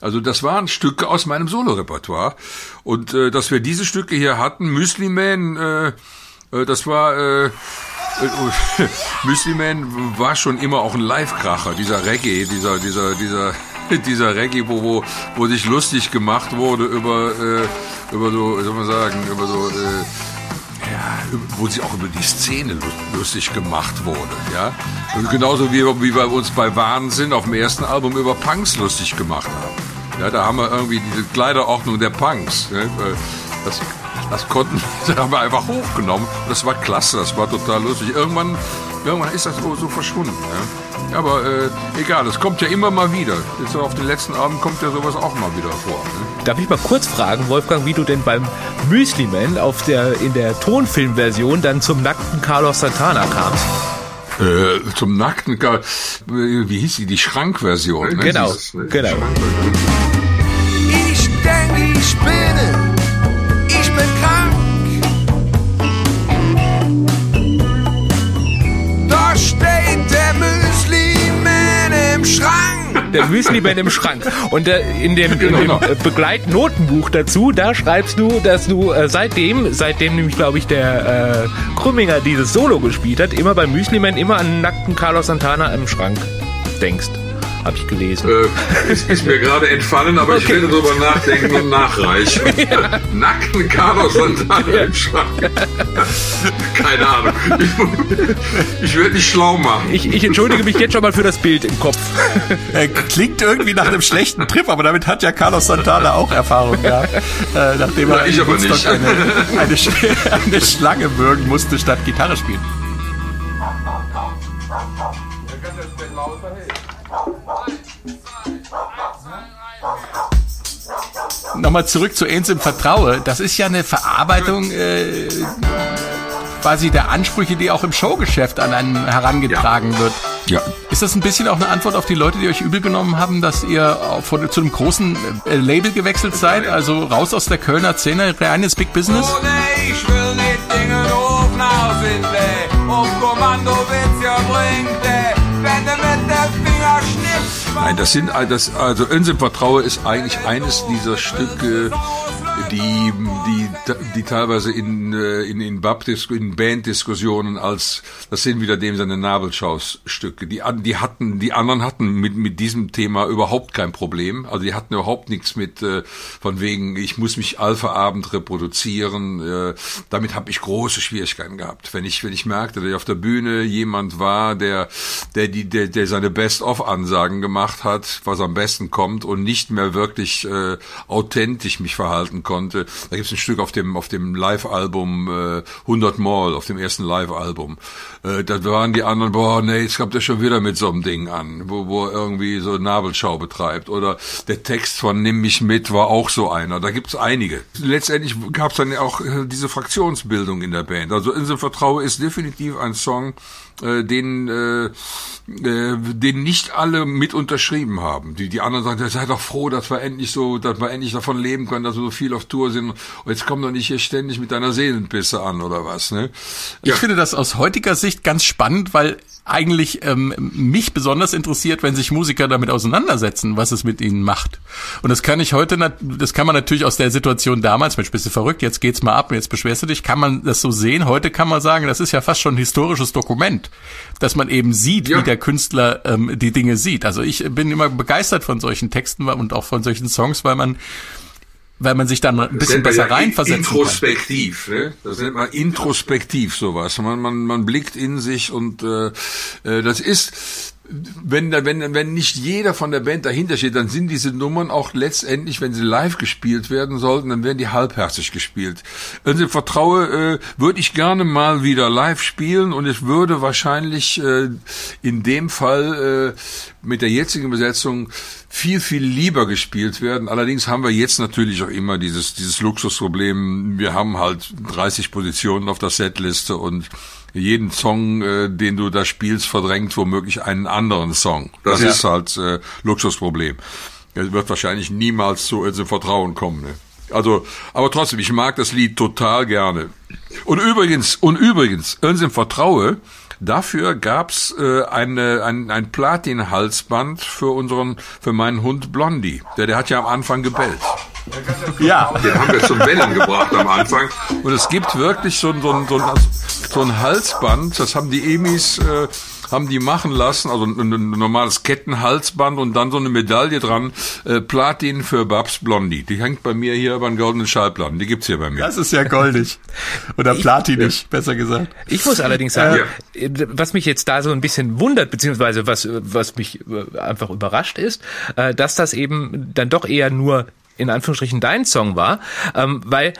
Also das waren Stücke aus meinem Solorepertoire. Und äh, dass wir diese Stücke hier hatten, Müsli Man, äh, äh, das war... Äh, äh, Müsli Man war schon immer auch ein Live-Kracher, dieser Reggae, dieser, dieser, dieser, dieser Reggae, wo, wo, wo sich lustig gemacht wurde über, äh, über so, soll man sagen, über so, äh, ja, wo sich auch über die Szene lu- lustig gemacht wurde, ja. Und genauso wie, wie wir uns bei Wahnsinn auf dem ersten Album über Punks lustig gemacht haben. Ja, da haben wir irgendwie diese Kleiderordnung der Punks. Ne? Äh, Das, das konnten, das haben wir einfach hochgenommen. Und das war klasse, das war total lustig. Irgendwann, irgendwann ist das so, verschwunden. Ja? Aber äh, egal, das kommt ja immer mal wieder. Jetzt auf den letzten Abend kommt ja sowas auch mal wieder vor. Ne? Darf ich mal kurz fragen, Wolfgang, wie du denn beim Müsli Man auf der, in der Tonfilmversion dann zum nackten Carlos Santana kamst? Äh, zum nackten, äh, wie hieß die, die Schrankversion. Ne? Genau, Dieses, ne? genau. Ich denke, ich bin steht der Müsli-Man im Schrank. Der Müsli Man im Schrank. Und äh, in dem, in dem Genau. äh, Begleitnotenbuch dazu, da schreibst du, dass du äh, seitdem, seitdem nämlich, glaube ich, der äh, Krumminger dieses Solo gespielt hat, immer beim Müsli Man immer an einen nackten Carlos Santana im Schrank denkst. Habe ich gelesen. Äh, ist, ist mir gerade entfallen, aber ich werde darüber nachdenken und nachreichen. Nackten Carlos Santana im Schrank. Keine Ahnung. Ich, ich werde dich schlau machen. Ich, ich entschuldige mich jetzt schon mal für das Bild im Kopf. Äh, klingt irgendwie nach einem schlechten Trip, aber damit hat ja Carlos Santana auch Erfahrung gehabt. Äh, nachdem er Ja, ich aber. Eine, eine, eine Schlange würgen musste, statt Gitarre spielen. Nochmal zurück zu Eins im Vertraue. Das ist ja eine Verarbeitung äh, quasi der Ansprüche, die auch im Showgeschäft an einen herangetragen wird. Ja, Ist das ein bisschen auch eine Antwort auf die Leute, die euch übel genommen haben, dass ihr von, zu einem großen äh, Label gewechselt seid? Also raus aus der Kölner Szene, reines Big Business? Oh nee, ich will nicht Dinge rufen aus Nein, das sind das also im Vertraue ist eigentlich eines dieser Stücke, die die die teilweise in äh, in in, in Banddiskussionen als das sind wieder dem seine Nabelschausstücke. Die die hatten die anderen hatten mit mit diesem Thema überhaupt kein Problem. Also die hatten überhaupt nichts mit äh, von wegen ich muss mich Alpha Abend reproduzieren. Äh, damit habe ich große Schwierigkeiten gehabt. Wenn ich wenn ich merkte, dass auf der Bühne jemand war, der der die der, der seine Best-of-Ansagen gemacht hat, was am besten kommt und nicht mehr wirklich äh, authentisch mich verhalten konnte. Da gibt es ein Stück auf dem auf dem Live-Album äh, 100 Mal, auf dem ersten Live-Album. Äh, da waren die anderen, boah, nee, jetzt kommt er schon wieder mit so einem Ding an, wo, wo er irgendwie so Nabelschau betreibt. Oder der Text von Nimm mich mit war auch so einer. Da gibt es einige. Letztendlich gab es dann auch äh, diese Fraktionsbildung in der Band. Also Insel Vertraue ist definitiv ein Song, äh, den, äh, äh, den nicht alle mit unterschrieben haben. Die, die anderen sagen, seid doch froh, dass wir endlich so, dass wir endlich davon leben können, dass wir so viel auf Tour sind. Und jetzt komm doch nicht hier ständig mit deiner Seelenpisse an oder was, ne? Ich finde das aus heutiger Sicht ganz spannend, weil eigentlich ähm, mich besonders interessiert, wenn sich Musiker damit auseinandersetzen, was es mit ihnen macht. Und das kann ich heute, das kann man natürlich aus der Situation damals, Mensch, bist du verrückt, jetzt geht's mal ab, jetzt beschwerst du dich, kann man das so sehen. Heute kann man sagen, das ist ja fast schon ein historisches Dokument, dass man eben sieht, Ja. wie der Künstler ähm, die Dinge sieht. Also ich bin immer begeistert von solchen Texten und auch von solchen Songs, weil man weil man sich dann ein bisschen besser ja reinversetzen kann. Introspektiv, ne? Das nennt man introspektiv sowas. Man, man, man blickt in sich und äh, äh, das ist, wenn, wenn, wenn nicht jeder von der Band dahinter steht, dann sind diese Nummern auch letztendlich, wenn sie live gespielt werden sollten, dann werden die halbherzig gespielt. Wenn ich vertraue, äh, würde ich gerne mal wieder live spielen und ich würde wahrscheinlich äh, in dem Fall äh, mit der jetzigen Besetzung viel, viel lieber gespielt werden. Allerdings haben wir jetzt natürlich auch immer dieses, dieses Luxusproblem. Wir haben halt 30 Positionen auf der Setliste und jeden Song, äh, den du da spielst, verdrängt womöglich einen anderen Song. Das ist halt äh, Luxusproblem. Es wird wahrscheinlich niemals zu äh, Vertrauen kommen. Ne? Also, aber trotzdem, ich mag das Lied total gerne. Und übrigens, und übrigens, im Vertraue, dafür gab's äh, eine, ein, ein Platin-Halsband für unseren, für meinen Hund Blondie. Der, der hat ja am Anfang gebellt. Ja, Den haben wir zum Bellen gebracht am Anfang. Und es gibt wirklich so, ein- so, ein- so, ein- so ein Halsband, das haben die Emis, äh, haben die machen lassen, also ein, ein normales Kettenhalsband und dann so eine Medaille dran, äh, Platin für Babs Blondie. Die hängt bei mir hier über den goldenen Schallplatten, die gibt's hier bei mir. das ist ja goldig. Oder platinig, besser gesagt. Ich muss allerdings sagen, äh, was mich jetzt da so ein bisschen wundert, beziehungsweise was, äh, was mich äh, einfach überrascht ist, äh, dass das eben dann doch eher nur in Anführungsstrichen dein Song war, ähm, weil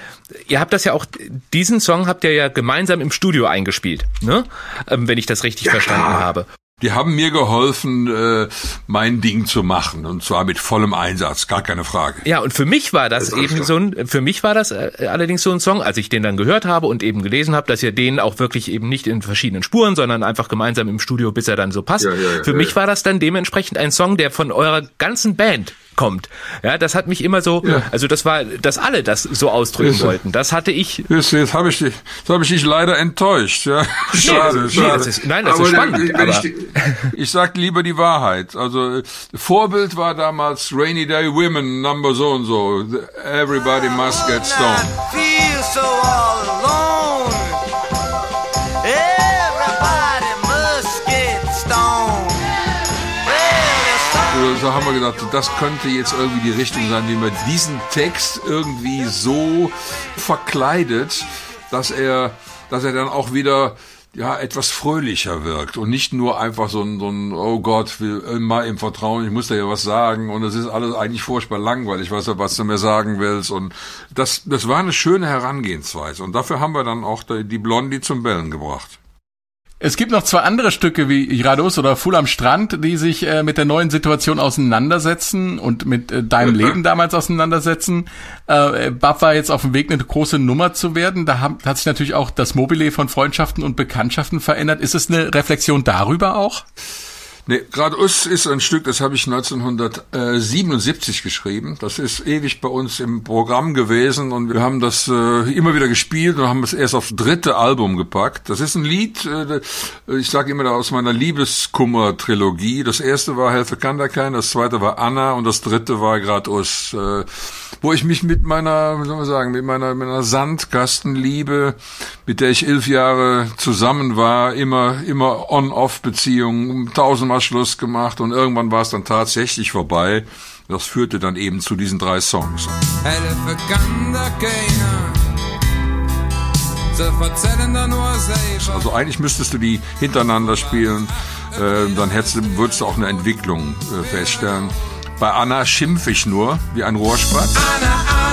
ihr habt das ja auch, diesen Song habt ihr ja gemeinsam im Studio eingespielt, ne? Ähm, wenn ich das richtig verstanden habe. Die haben mir geholfen, äh, mein Ding zu machen und zwar mit vollem Einsatz, gar keine Frage. Ja, und für mich war das eben so ein, für mich war das äh, allerdings so ein Song, als ich den dann gehört habe und eben gelesen habe, dass ihr den auch wirklich eben nicht in verschiedenen Spuren, sondern einfach gemeinsam im Studio, bis er dann so passt. Ja, ja, ja, für ja, mich ja. war das dann dementsprechend ein Song, der von eurer ganzen Band kommt. Ja, das hat mich immer so, also das war, dass alle das so ausdrücken Ist so. wollten. Das hatte ich. Jetzt, jetzt habe ich, dich- jetzt hab ich dich leider enttäuscht. Ja. Schade, Nee, schade. das ist, nein, das Aber ist spannend. Aber, ich Ich sag lieber die Wahrheit. Also äh, Vorbild war damals Rainy Day Women Number so und so. Everybody must get stoned. Well, there's So haben wir gedacht, das könnte jetzt irgendwie die Richtung sein, wie man diesen Text irgendwie so verkleidet, dass er, dass er dann auch wieder ja, etwas fröhlicher wirkt und nicht nur einfach so ein, so ein oh Gott, will immer im Vertrauen, ich muss da ja was sagen und es ist alles eigentlich furchtbar langweilig, was, was du mir sagen willst und das, das war eine schöne Herangehensweise und dafür haben wir dann auch die Blondie zum Bellen gebracht. Es gibt noch zwei andere Stücke wie Irados oder Fuhl am Strand, die sich äh, mit der neuen Situation auseinandersetzen und mit äh, deinem Leben damals auseinandersetzen. Äh, Bab war jetzt auf dem Weg, eine große Nummer zu werden. Da hat, hat sich natürlich auch das Mobile von Freundschaften und Bekanntschaften verändert. Ist es eine Reflexion darüber auch? Nee, gerade Us ist ein Stück, das habe ich 1977 geschrieben. Das ist ewig bei uns im Programm gewesen und wir haben das äh, immer wieder gespielt und haben es erst aufs dritte Album gepackt. Das ist ein Lied, äh, ich sage immer aus meiner Liebeskummer-Trilogie. Das erste war Helfe kann da kein, das zweite war Anna und das dritte war gerade Us. Äh, wo ich mich mit meiner, wie soll man sagen, mit meiner, mit meiner Sandkastenliebe, mit der ich elf Jahre zusammen war, immer, immer On-Off-Beziehungen, tausendmal Schluss gemacht und irgendwann war es dann tatsächlich vorbei. Das führte dann eben zu diesen drei Songs. Also eigentlich müsstest du die hintereinander spielen, äh, dann hättest würdest du auch eine Entwicklung äh, feststellen. Bei Anna schimpf ich nur wie ein Rohrspatz. Anna, Anna,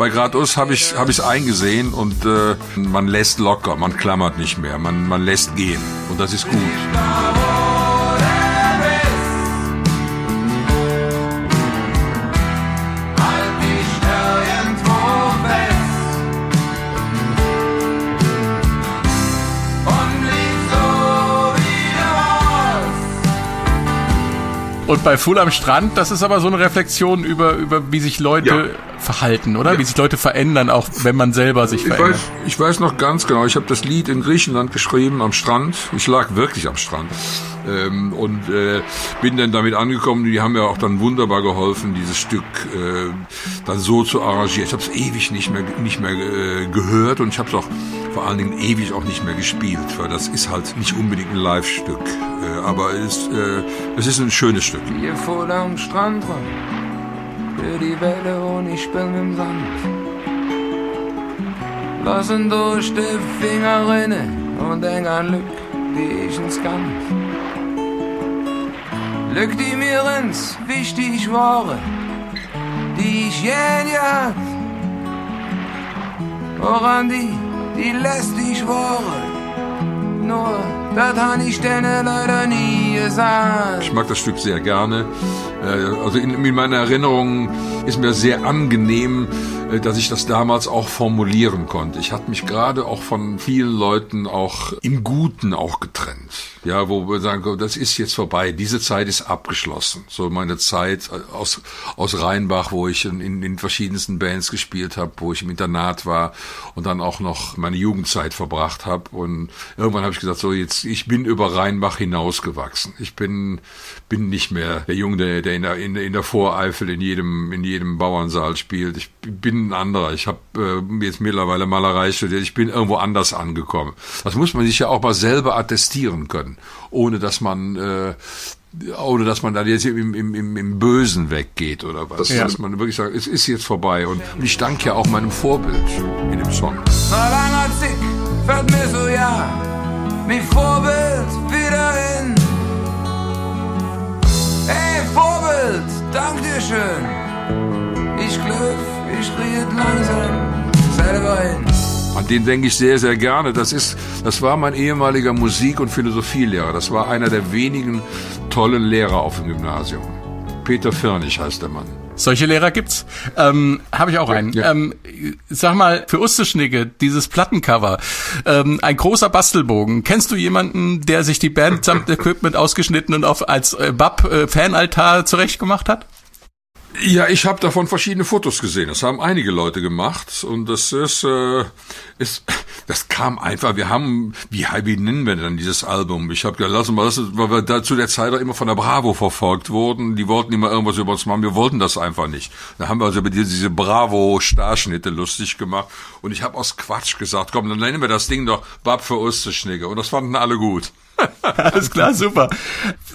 Bei Gradus habe ich habe ich eingesehen und äh, man lässt locker, man klammert nicht mehr, man man lässt gehen und das ist gut. Und bei Full am Strand, das ist aber so eine Reflexion über, über wie sich Leute Ja. verhalten, oder? Ja. Wie sich Leute verändern, auch wenn man selber sich Ich verändert. weiß, ich weiß noch ganz genau, ich habe das Lied in Griechenland geschrieben am Strand. Ich lag wirklich am Strand. Ähm, und äh, bin dann damit angekommen, die haben mir auch dann wunderbar geholfen, dieses Stück äh, dann so zu arrangieren. Ich habe es ewig nicht mehr, nicht mehr äh, gehört und ich habe es auch vor allen Dingen ewig auch nicht mehr gespielt, weil das ist halt nicht unbedingt ein Live-Stück. Äh, aber es, äh, es ist ein schönes Stück. Voll am Strand ran, für die Welle und ich mit dem Sand. Lassen durch die Finger rinnen und denk an Glück, die ich ins kann. Glück, die mir ins wichtig waren, die ich je gehabt. Woran die, die lästig waren, nur das han ich denen leider nie gesagt. Ich mag das Stück sehr gerne. Äh, Also in, in meiner Erinnerung ist mir sehr angenehm, äh, dass ich das damals auch formulieren konnte. Ich hatte mich gerade auch von vielen Leuten auch im Guten auch getrennt. Ja, wo wir sagen, das ist jetzt vorbei, diese Zeit ist abgeschlossen. So meine Zeit äh, aus, aus Rheinbach, wo ich in, in, verschiedensten Bands gespielt habe, wo ich im Internat war und dann auch noch meine Jugendzeit verbracht habe. Und irgendwann habe ich gesagt, so jetzt, ich bin über Rheinbach hinausgewachsen. Ich bin, bin nicht mehr der Junge, der, der in der, in, in der Voreifel in jedem, in jedem Bauernsaal spielt. Ich bin ein anderer. Ich habe äh, jetzt mittlerweile Malerei studiert. Ich bin irgendwo anders angekommen. Das muss man sich ja auch mal selber attestieren können, ohne dass man äh, ohne dass man dann jetzt im, im, im, im Bösen weggeht oder was. Dass man wirklich sagt, es ist jetzt vorbei. Und, und ich danke ja auch meinem Vorbild in dem Song. Zick fällt mir so ja, mein Vorbild wieder hin. Hey Vorbild, dank dir schön. Ich glaub, ich riet langsam selber hin. An den denke ich sehr, sehr gerne. Das ist, das war mein ehemaliger Musik- und Philosophielehrer. Das war einer der wenigen tollen Lehrer auf dem Gymnasium. Peter Firnig heißt der Mann. Solche Lehrer gibt's. Ähm, Habe ich auch einen. ja. Ähm, sag mal, für Usteschnicke, dieses Plattencover, ähm, ein großer Bastelbogen. Kennst du jemanden, der sich die Band samt Equipment ausgeschnitten und auf als äh, Bab äh, zurechtgemacht hat? Ja, ich habe davon verschiedene Fotos gesehen. Das haben einige Leute gemacht und das ist, äh, ist das kam einfach. Wir haben, wie, wie nennen wir denn dieses Album? Ich habe gesagt, lassen wir das, weil wir da zu der Zeit auch immer von der Bravo verfolgt wurden. Die wollten immer irgendwas über uns machen. Wir wollten das einfach nicht. Da haben wir also über diese, Bravo-Starschnitte lustig gemacht und ich habe aus Quatsch gesagt, komm, dann nennen wir das Ding doch Bab für Osterschnicke und das fanden alle gut. Alles klar, super.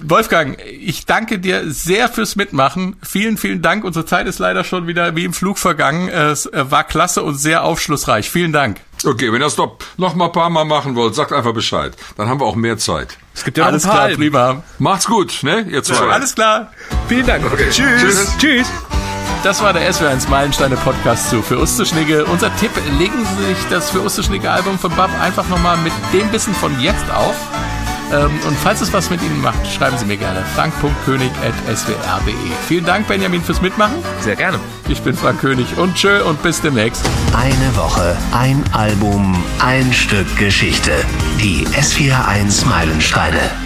Wolfgang, ich danke dir sehr fürs Mitmachen. Vielen, vielen Dank. Unsere Zeit ist leider schon wieder wie im Flug vergangen. Es äh, war klasse und sehr aufschlussreich. Vielen Dank. Okay, wenn ihr das doch noch mal ein paar Mal machen wollt, sagt einfach Bescheid. Dann haben wir auch mehr Zeit. Es gibt ja noch Alles ein paar klar, Alben. prima. Macht's gut, ne, ihr zwei. Alles klar. Vielen Dank. Tschüss. Tschüss. Tschüss. Das war der SW1 Meilensteine Podcast zu Für Usteschnigge. Unser Tipp, legen Sie sich das Für Usteschnigge Album von Bab einfach nochmal mit dem Wissen von jetzt auf. Ähm, und falls es was mit Ihnen macht, schreiben Sie mir gerne frank.könig.swr.de. Vielen Dank, Benjamin, fürs Mitmachen. Sehr gerne. Ich bin Frank König und tschö und bis demnächst. Eine Woche, ein Album, ein Stück Geschichte. Die S41 Meilensteine.